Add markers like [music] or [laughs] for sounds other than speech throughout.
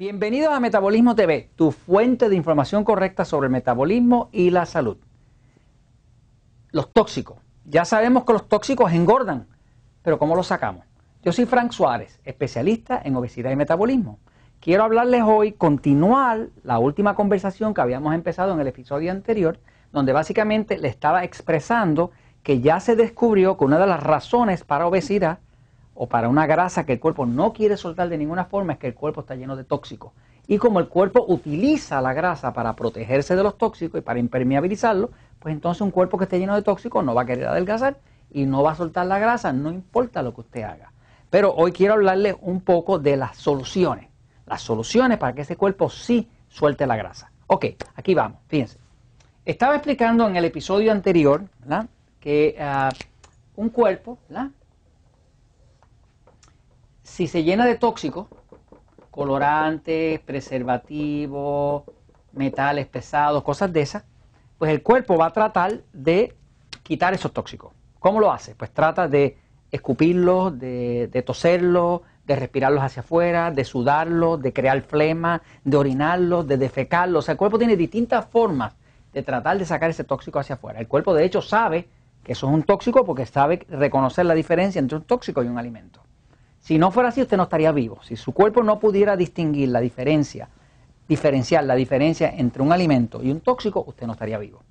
Bienvenidos a Metabolismo TV, tu fuente de información correcta sobre el metabolismo y la salud. Los tóxicos. Ya sabemos que los tóxicos engordan, pero ¿cómo los sacamos? Yo soy Frank Suárez, especialista en obesidad y metabolismo. Quiero hablarles hoy, continuar la última conversación que habíamos empezado en el episodio anterior, donde básicamente le estaba expresando que ya se descubrió que una de las razones para obesidad o para una grasa que el cuerpo no quiere soltar de ninguna forma es que el cuerpo está lleno de tóxicos. Y como el cuerpo utiliza la grasa para protegerse de los tóxicos y para impermeabilizarlo, pues entonces un cuerpo que esté lleno de tóxicos no va a querer adelgazar y no va a soltar la grasa, no importa lo que usted haga. Pero hoy quiero hablarles un poco de las soluciones. Las soluciones para que ese cuerpo sí suelte la grasa. Ok, aquí vamos, fíjense. Estaba explicando en el episodio anterior que ah, un cuerpo ¿verdad? Si se llena de tóxicos, colorantes, preservativos, metales pesados, cosas de esas, pues el cuerpo va a tratar de quitar esos tóxicos. ¿Cómo lo hace? Pues trata de escupirlos, de, toserlos, de respirarlos hacia afuera, de sudarlos, de crear flema, de orinarlos, de defecarlos. O sea, el cuerpo tiene distintas formas de tratar de sacar ese tóxico hacia afuera. El cuerpo de hecho sabe que eso es un tóxico porque sabe reconocer la diferencia entre un tóxico y un alimento. Si no fuera así, usted no estaría vivo. Si su cuerpo no pudiera distinguir la diferencia, diferenciar la diferencia entre un alimento y un tóxico, usted no estaría vivo.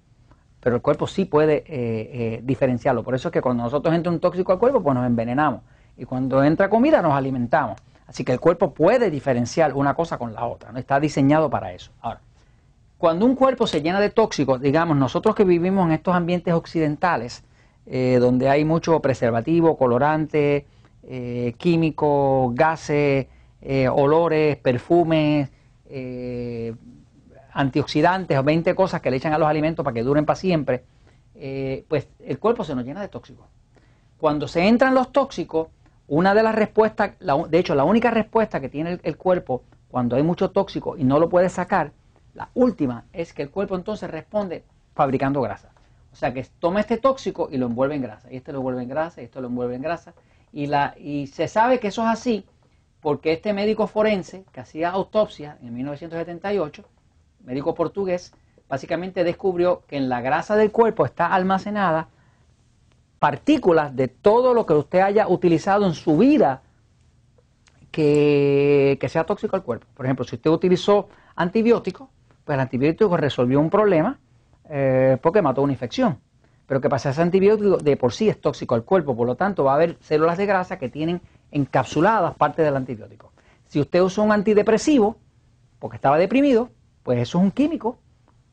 Pero el cuerpo sí puede eh, eh, diferenciarlo. Por eso es que cuando nosotros entra un tóxico al cuerpo, pues nos envenenamos. Y cuando entra comida, nos alimentamos. Así que el cuerpo puede diferenciar una cosa con la otra. ¿no? Está diseñado para eso. Ahora, cuando un cuerpo se llena de tóxicos, digamos, nosotros que vivimos en estos ambientes occidentales, eh, donde hay mucho preservativo, colorante, eh, químicos, gases, eh, olores, perfumes, eh, antioxidantes o 20 cosas que le echan a los alimentos para que duren para siempre, pues el cuerpo se nos llena de tóxicos. Cuando se entran los tóxicos, una de las respuestas, de hecho la única respuesta que tiene el, cuerpo cuando hay mucho tóxico y no lo puede sacar, la última es que el cuerpo entonces responde fabricando grasa. O sea que toma este tóxico y lo envuelve en grasa, y este lo envuelve en grasa, y esto lo envuelve en grasa, y, la, y se sabe que eso es así porque este médico forense que hacía autopsia en 1978, médico portugués, básicamente descubrió que en la grasa del cuerpo está almacenada partículas de todo lo que usted haya utilizado en su vida que, sea tóxico al cuerpo. Por ejemplo, si usted utilizó antibióticos, pues el antibiótico resolvió un problema eh, porque mató una infección. Pero que pasa? Ese antibiótico de por sí es tóxico al cuerpo, por lo tanto va a haber células de grasa que tienen encapsuladas parte del antibiótico. Si usted usa un antidepresivo, porque estaba deprimido, pues eso es un químico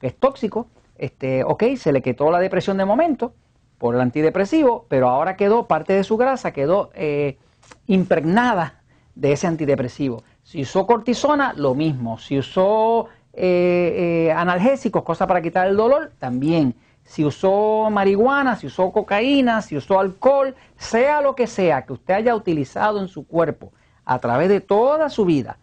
que es tóxico. Este, ok, se le quitó la depresión de momento por el antidepresivo, pero ahora quedó parte de su grasa, quedó eh, impregnada de ese antidepresivo. Si usó cortisona, lo mismo. Si usó eh, eh, analgésicos, cosas para quitar el dolor, también si usó marihuana, si usó cocaína, si usó alcohol, sea lo que sea que usted haya utilizado en su cuerpo a través de toda su vida,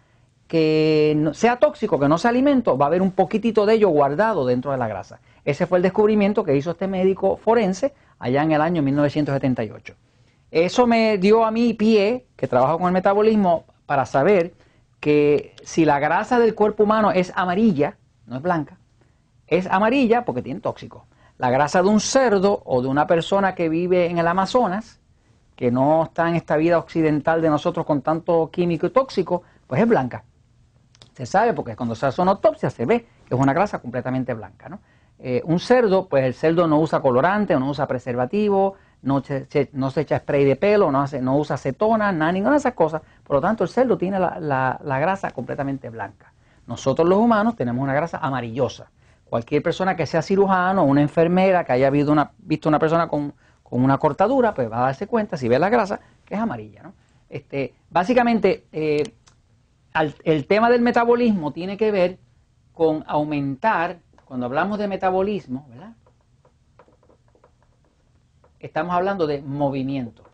que sea tóxico, que no sea alimento, va a haber un poquitito de ello guardado dentro de la grasa. Ese fue el descubrimiento que hizo este médico forense allá en el año 1978. Eso me dio a mí pie, que trabajo con el metabolismo, para saber que si la grasa del cuerpo humano es amarilla, no es blanca, es amarilla porque tiene tóxico. La grasa de un cerdo o de una persona que vive en el Amazonas, que no está en esta vida occidental de nosotros con tanto químico y tóxico, pues es blanca. Se sabe porque cuando se hace una autopsia se ve que es una grasa completamente blanca. ¿no? Eh, un cerdo, pues el cerdo no usa colorante, no usa preservativo, no se, no se echa spray de pelo, no, hace, no usa acetona, nada, ninguna de esas cosas. Por lo tanto, el cerdo tiene la, la grasa completamente blanca. Nosotros los humanos tenemos una grasa amarillosa. Cualquier persona que sea cirujano, una enfermera que haya visto una, una persona con, una cortadura, pues va a darse cuenta, si ve la grasa, que es amarilla. ¿no? Este, básicamente, eh, el tema del metabolismo tiene que ver con aumentar, cuando hablamos de metabolismo, ¿verdad? Estamos hablando de movimiento.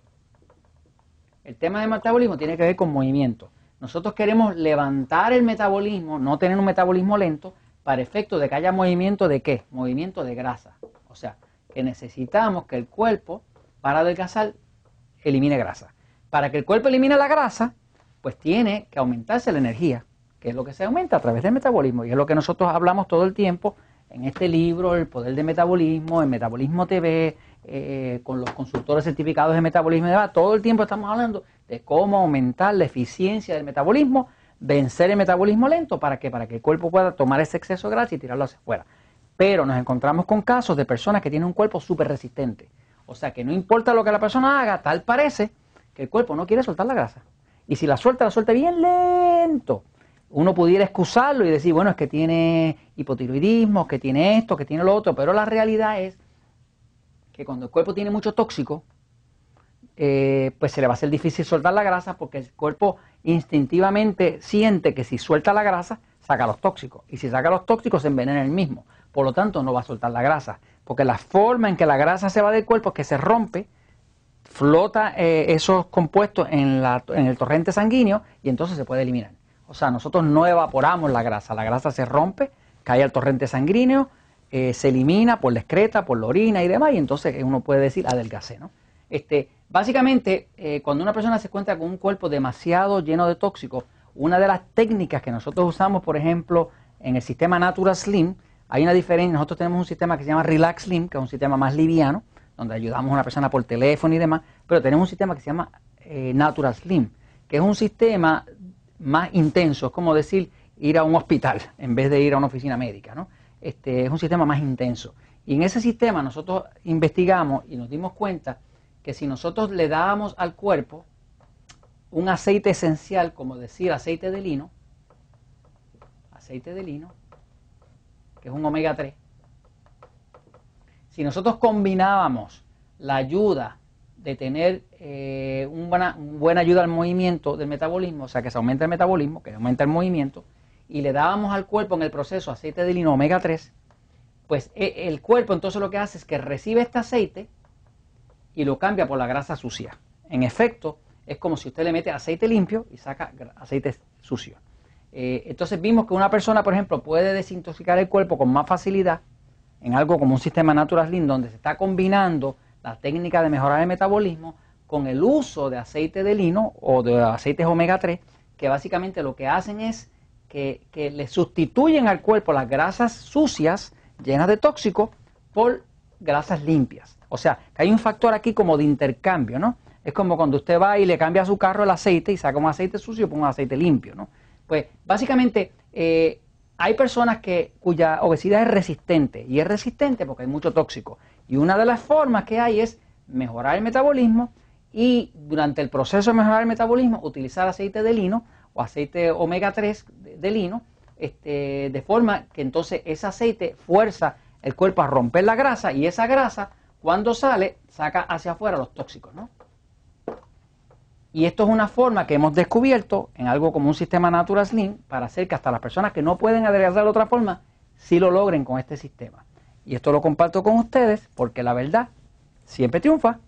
El tema del metabolismo tiene que ver con movimiento. Nosotros queremos levantar el metabolismo, no tener un metabolismo lento, para efecto de que haya movimiento de qué? Movimiento de grasa. O sea, que necesitamos que el cuerpo, para adelgazar, elimine grasa. Para que el cuerpo elimine la grasa, pues tiene que aumentarse la energía. que es lo que se aumenta a través del metabolismo. Y es lo que nosotros hablamos todo el tiempo en este libro, El Poder del Metabolismo, en Metabolismo TV, eh, con los consultores certificados de metabolismo y demás. Todo el tiempo estamos hablando de cómo aumentar la eficiencia del metabolismo, vencer el metabolismo lento, ¿para que Para que el cuerpo pueda tomar ese exceso de grasa y tirarlo hacia afuera. Pero nos encontramos con casos de personas que tienen un cuerpo súper resistente. O sea que no importa lo que la persona haga, tal parece que el cuerpo no quiere soltar la grasa. Y si la suelta, la suelta bien lento. Uno pudiera excusarlo y decir, bueno, es que tiene hipotiroidismo, que tiene esto, que tiene lo otro, pero la realidad es que cuando el cuerpo tiene mucho tóxico, eh, pues se le va a hacer difícil soltar la grasa porque el cuerpo instintivamente siente que si suelta la grasa, saca los tóxicos. Y si saca los tóxicos, se envenena el mismo. Por lo tanto, no va a soltar la grasa. Porque la forma en que la grasa se va del cuerpo es que se rompe flota eh, esos compuestos en, el torrente sanguíneo y entonces se puede eliminar. O sea, nosotros no evaporamos la grasa, la grasa se rompe, cae al torrente sanguíneo, eh, se elimina por la excreta, por la orina y demás, y entonces uno puede decir adelgacé. ¿no? Este, básicamente, eh, cuando una persona se encuentra con un cuerpo demasiado lleno de tóxicos, una de las técnicas que nosotros usamos, por ejemplo, en el sistema Natural Slim, hay una diferencia, nosotros tenemos un sistema que se llama Relax Slim, que es un sistema más liviano, donde ayudamos a una persona por teléfono y demás, pero tenemos un sistema que se llama eh, Natural Slim, que es un sistema más intenso, es como decir ir a un hospital [laughs] en vez de ir a una oficina médica, ¿no? Este, es un sistema más intenso. Y en ese sistema nosotros investigamos y nos dimos cuenta que si nosotros le dábamos al cuerpo un aceite esencial, como decir aceite de lino, aceite de lino, que es un omega 3, si nosotros combinábamos la ayuda de tener eh, una, buena ayuda al movimiento del metabolismo, o sea, que se aumenta el metabolismo, que aumenta el movimiento, y le dábamos al cuerpo en el proceso aceite de lino omega 3, pues e, el cuerpo entonces lo que hace es que recibe este aceite y lo cambia por la grasa sucia. En efecto, es como si usted le mete aceite limpio y saca aceite sucio. Eh, entonces vimos que una persona, por ejemplo, puede desintoxicar el cuerpo con más facilidad en algo como un sistema Natural Slim donde se está combinando la técnica de mejorar el metabolismo con el uso de aceite de lino o de aceites omega 3 que básicamente lo que hacen es que, le sustituyen al cuerpo las grasas sucias llenas de tóxicos por grasas limpias. O sea, que hay un factor aquí como de intercambio, ¿no? Es como cuando usted va y le cambia a su carro el aceite y saca un aceite sucio y pone un aceite limpio, ¿no? Pues básicamente eh, hay personas que, cuya obesidad es resistente y es resistente porque hay mucho tóxico. Y una de las formas que hay es mejorar el metabolismo y durante el proceso de mejorar el metabolismo utilizar aceite de lino o aceite omega 3 de, lino, este, de forma que entonces ese aceite fuerza el cuerpo a romper la grasa y esa grasa cuando sale saca hacia afuera los tóxicos, ¿no? Y esto es una forma que hemos descubierto en algo como un sistema Natural Slim para hacer que hasta las personas que no pueden adelgazar de otra forma, sí lo logren con este sistema. Y esto lo comparto con ustedes porque la verdad siempre triunfa.